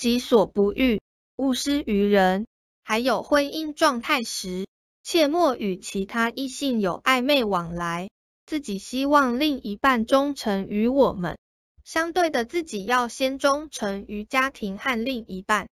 己所不欲勿施于人。还有婚姻状态时切莫与其他异性有暧昧往来自己希望另一半忠诚于我们。相对的自己要先忠诚于家庭和另一半